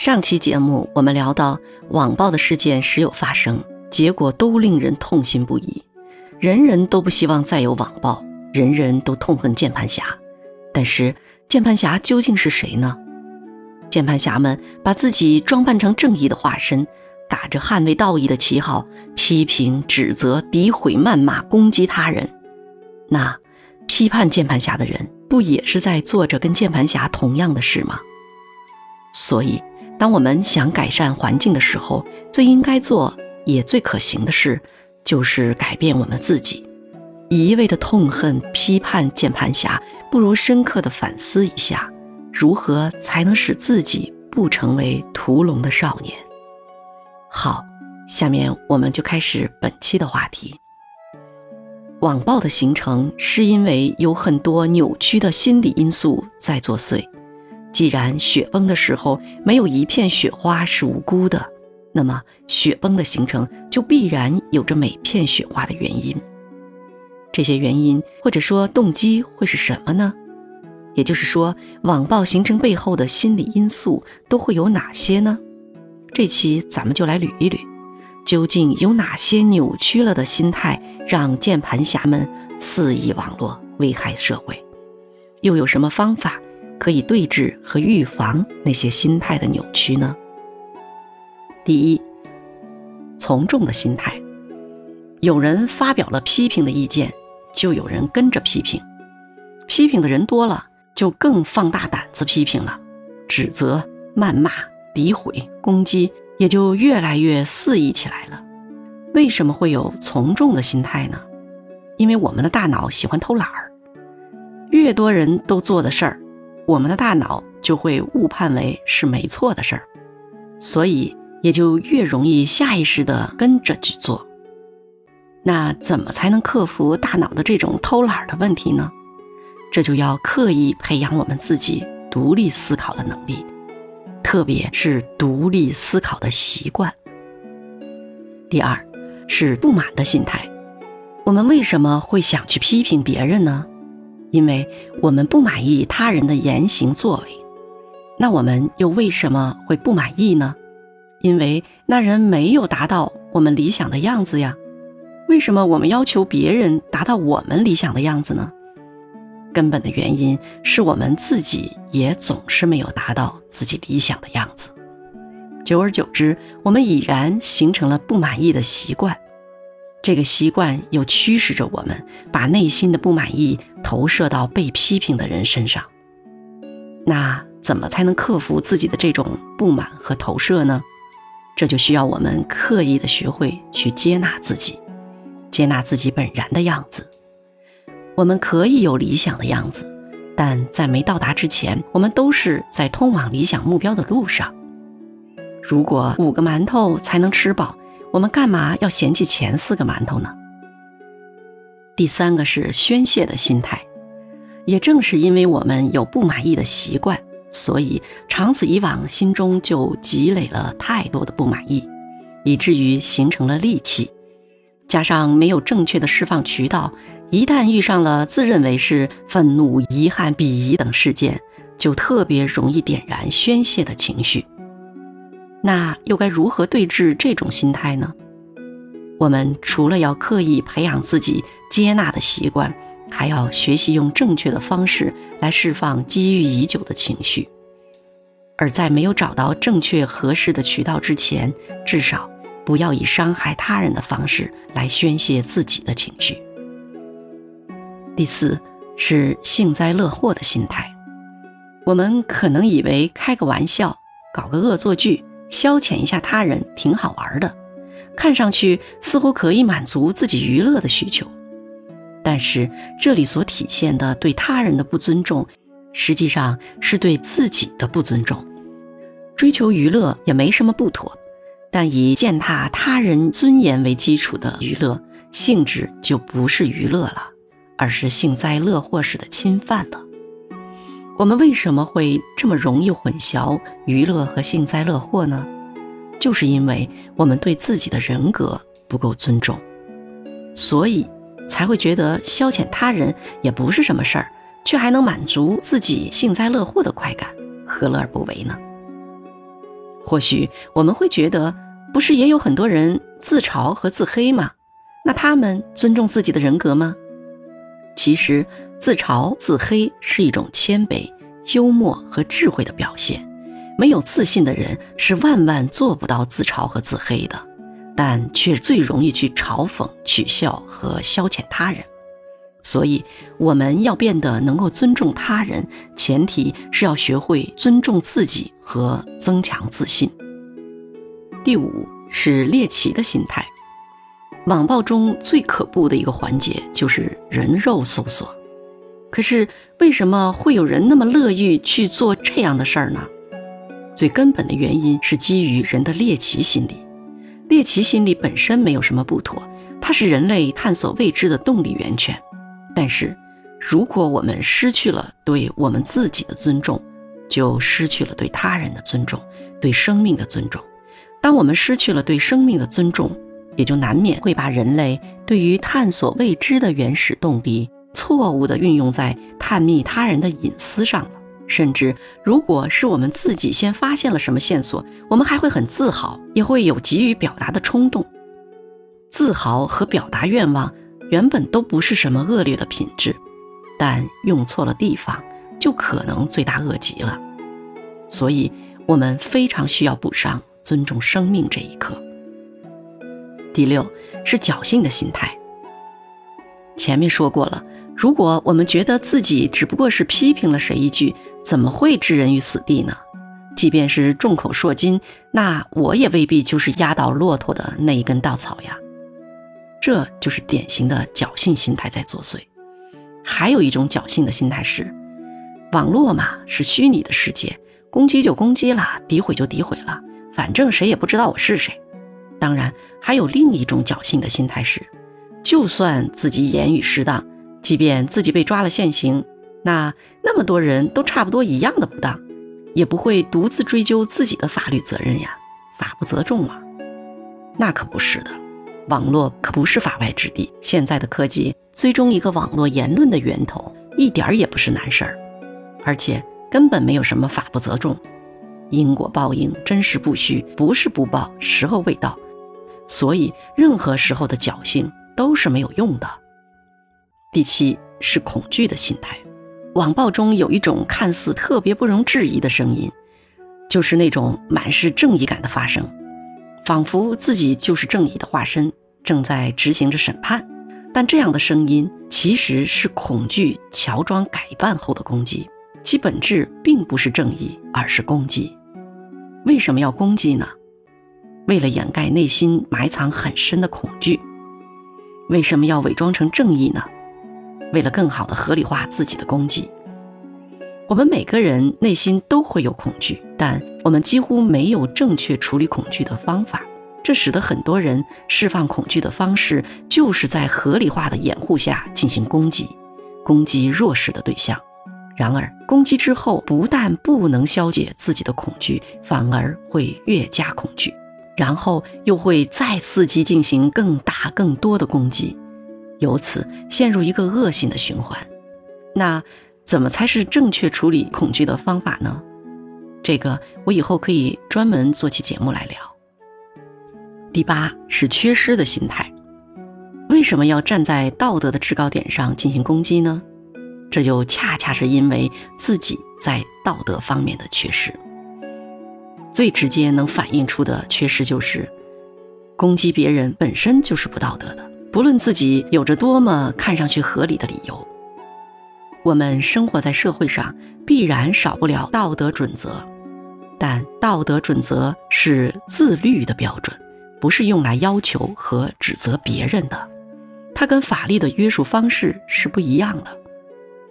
上期节目我们聊到网暴的事件时有发生，结果都令人痛心不已，人人都不希望再有网暴，人人都痛恨键盘侠。但是键盘侠究竟是谁呢？键盘侠们把自己装扮成正义的化身，打着捍卫道义的旗号，批评、指责、诋毁、谩骂、攻击他人。那批判键盘侠的人，不也是在做着跟键盘侠同样的事吗？所以。当我们想改善环境的时候，最应该做也最可行的事，就是改变我们自己。一味的痛恨、批判键盘侠，不如深刻的反思一下，如何才能使自己不成为屠龙的少年。好，下面我们就开始本期的话题。网暴的形成，是因为有很多扭曲的心理因素在作祟。既然雪崩的时候没有一片雪花是无辜的，那么雪崩的形成就必然有着每片雪花的原因。这些原因或者说动机会是什么呢？也就是说，网暴形成背后的心理因素都会有哪些呢？这期咱们就来捋一捋，究竟有哪些扭曲了的心态让键盘侠们肆意网络危害社会？又有什么方法？可以对峙和预防那些心态的扭曲呢？第一，从众的心态。有人发表了批评的意见，就有人跟着批评。批评的人多了，就更放大胆子批评了，指责、谩骂、诋毁、攻击也就越来越肆意起来了。为什么会有从众的心态呢？因为我们的大脑喜欢偷懒儿，越多人都做的事儿。我们的大脑就会误判为是没错的事儿，所以也就越容易下意识的跟着去做。那怎么才能克服大脑的这种偷懒的问题呢？这就要刻意培养我们自己独立思考的能力，特别是独立思考的习惯。第二，是不满的心态。我们为什么会想去批评别人呢？因为我们不满意他人的言行作为，那我们又为什么会不满意呢？因为那人没有达到我们理想的样子呀。为什么我们要求别人达到我们理想的样子呢？根本的原因是我们自己也总是没有达到自己理想的样子。久而久之，我们已然形成了不满意的习惯。这个习惯又驱使着我们，把内心的不满意投射到被批评的人身上。那怎么才能克服自己的这种不满和投射呢？这就需要我们刻意的学会去接纳自己，接纳自己本然的样子。我们可以有理想的样子，但在没到达之前，我们都是在通往理想目标的路上。如果五个馒头才能吃饱。我们干嘛要嫌弃前四个馒头呢？第三个是宣泄的心态，也正是因为我们有不满意的习惯，所以长此以往，心中就积累了太多的不满意，以至于形成了戾气。加上没有正确的释放渠道，一旦遇上了自认为是愤怒、遗憾、鄙夷等事件，就特别容易点燃宣泄的情绪。那又该如何对峙这种心态呢？我们除了要刻意培养自己接纳的习惯，还要学习用正确的方式来释放积郁已久的情绪。而在没有找到正确合适的渠道之前，至少不要以伤害他人的方式来宣泄自己的情绪。第四是幸灾乐祸的心态。我们可能以为开个玩笑，搞个恶作剧。消遣一下他人挺好玩的，看上去似乎可以满足自己娱乐的需求，但是这里所体现的对他人的不尊重，实际上是对自己的不尊重。追求娱乐也没什么不妥，但以践踏他人尊严为基础的娱乐性质就不是娱乐了，而是幸灾乐祸式的侵犯了。我们为什么会这么容易混淆娱乐和幸灾乐祸呢？就是因为我们对自己的人格不够尊重，所以才会觉得消遣他人也不是什么事儿，却还能满足自己幸灾乐祸的快感，何乐而不为呢？或许我们会觉得，不是也有很多人自嘲和自黑吗？那他们尊重自己的人格吗？其实，自嘲自黑是一种谦卑、幽默和智慧的表现。没有自信的人是万万做不到自嘲和自黑的，但却最容易去嘲讽、取笑和消遣他人。所以，我们要变得能够尊重他人，前提是要学会尊重自己和增强自信。第五是猎奇的心态。网暴中最可怖的一个环节就是人肉搜索。可是，为什么会有人那么乐意去做这样的事儿呢？最根本的原因是基于人的猎奇心理。猎奇心理本身没有什么不妥，它是人类探索未知的动力源泉。但是，如果我们失去了对我们自己的尊重，就失去了对他人的尊重，对生命的尊重。当我们失去了对生命的尊重，也就难免会把人类对于探索未知的原始动力错误地运用在探秘他人的隐私上了。甚至，如果是我们自己先发现了什么线索，我们还会很自豪，也会有急于表达的冲动。自豪和表达愿望。原本都不是什么恶劣的品质，但用错了地方，就可能罪大恶极了。所以，我们非常需要补上尊重生命这一课。第六是侥幸的心态。前面说过了，如果我们觉得自己只不过是批评了谁一句，怎么会置人于死地呢？即便是众口铄金，那我也未必就是压倒骆驼的那一根稻草呀。这就是典型的侥幸心态在作祟。还有一种侥幸的心态是，网络嘛是虚拟的世界，攻击就攻击了，诋毁就诋毁了，反正谁也不知道我是谁。当然，还有另一种侥幸的心态是，就算自己言语失当，即便自己被抓了现行，那那么多人都差不多一样的不当，也不会独自追究自己的法律责任呀，法不责众啊。那可不是的。网络可不是法外之地。现在的科技追踪一个网络言论的源头，一点儿也不是难事儿，而且根本没有什么法不责众、因果报应、真实不虚，不是不报，时候未到。所以，任何时候的侥幸都是没有用的。第七是恐惧的心态。网暴中有一种看似特别不容置疑的声音，就是那种满是正义感的发声。仿佛自己就是正义的化身，正在执行着审判，但这样的声音其实是恐惧乔装改扮后的攻击，其本质并不是正义，而是攻击。为什么要攻击呢？为了掩盖内心埋藏很深的恐惧。为什么要伪装成正义呢？为了更好的合理化自己的攻击。我们每个人内心都会有恐惧，但我们几乎没有正确处理恐惧的方法，这使得很多人释放恐惧的方式就是在合理化的掩护下进行攻击，攻击弱势的对象。然而，攻击之后不但不能消解自己的恐惧，反而会越加恐惧，然后又会再伺机进行更大、更多的攻击，由此陷入一个恶性的循环。那？怎么才是正确处理恐惧的方法呢？这个我以后可以专门做期节目来聊。第八是缺失的心态，为什么要站在道德的制高点上进行攻击呢？这就恰恰是因为自己在道德方面的缺失。最直接能反映出的缺失就是，攻击别人本身就是不道德的，不论自己有着多么看上去合理的理由。我们生活在社会上，必然少不了道德准则，但道德准则是自律的标准，不是用来要求和指责别人的。它跟法律的约束方式是不一样的。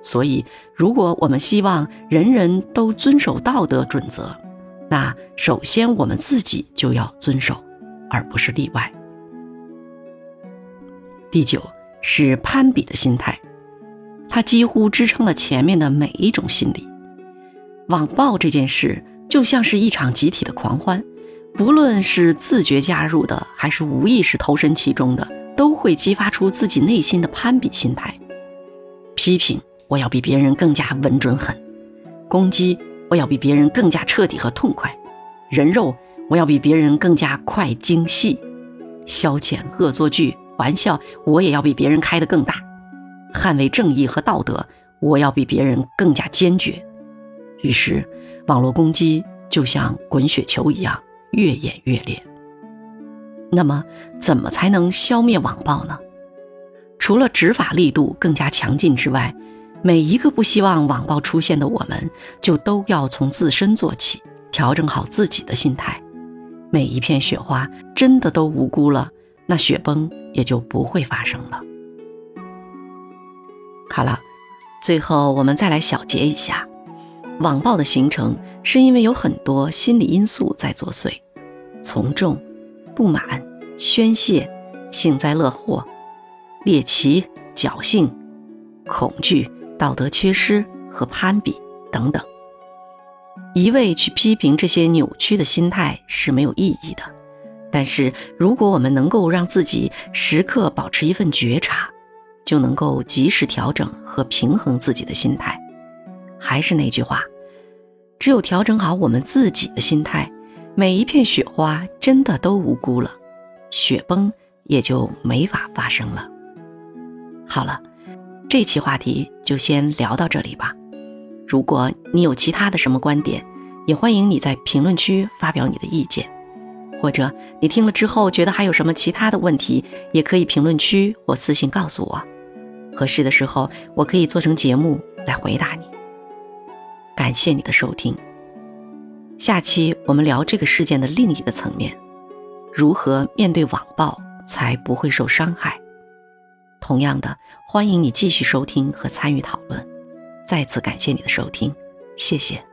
所以，如果我们希望人人都遵守道德准则，那首先我们自己就要遵守，而不是例外。第九是攀比的心态。它几乎支撑了前面的每一种心理。网暴这件事就像是一场集体的狂欢，不论是自觉加入的，还是无意识投身其中的，都会激发出自己内心的攀比心态。批评我要比别人更加稳准狠，攻击我要比别人更加彻底和痛快，人肉我要比别人更加快精细；消遣、恶作剧、玩笑，我也要比别人开得更大；捍卫正义和道德，我要比别人更加坚决。于是，网络攻击就像滚雪球一样越演越烈。那么，怎么才能消灭网暴呢？除了执法力度更加强劲之外，每一个不希望网暴出现的我们，就都要从自身做起，调整好自己的心态。每一片雪花真的都无辜了，那雪崩也就不会发生了。好了，最后我们再来小结一下，网暴的形成是因为有很多心理因素在作祟：从众、不满、宣泄、幸灾乐祸。猎奇、侥幸、恐惧、道德缺失和攀比等等，一味去批评这些扭曲的心态是没有意义的。但是，如果我们能够让自己时刻保持一份觉察，就能够及时调整和平衡自己的心态。还是那句话，只有调整好我们自己的心态，每一片雪花真的都无辜了，雪崩也就没法发生了。好了，这期话题就先聊到这里吧。如果你有其他的什么观点，也欢迎你在评论区发表你的意见，或者你听了之后觉得还有什么其他的问题，也可以评论区或私信告诉我。合适的时候，我可以做成节目来回答你。感谢你的收听，下期我们聊这个事件的另一个层面：如何面对网暴才不会受伤害。同样的，欢迎你继续收听和参与讨论。再次感谢你的收听，谢谢。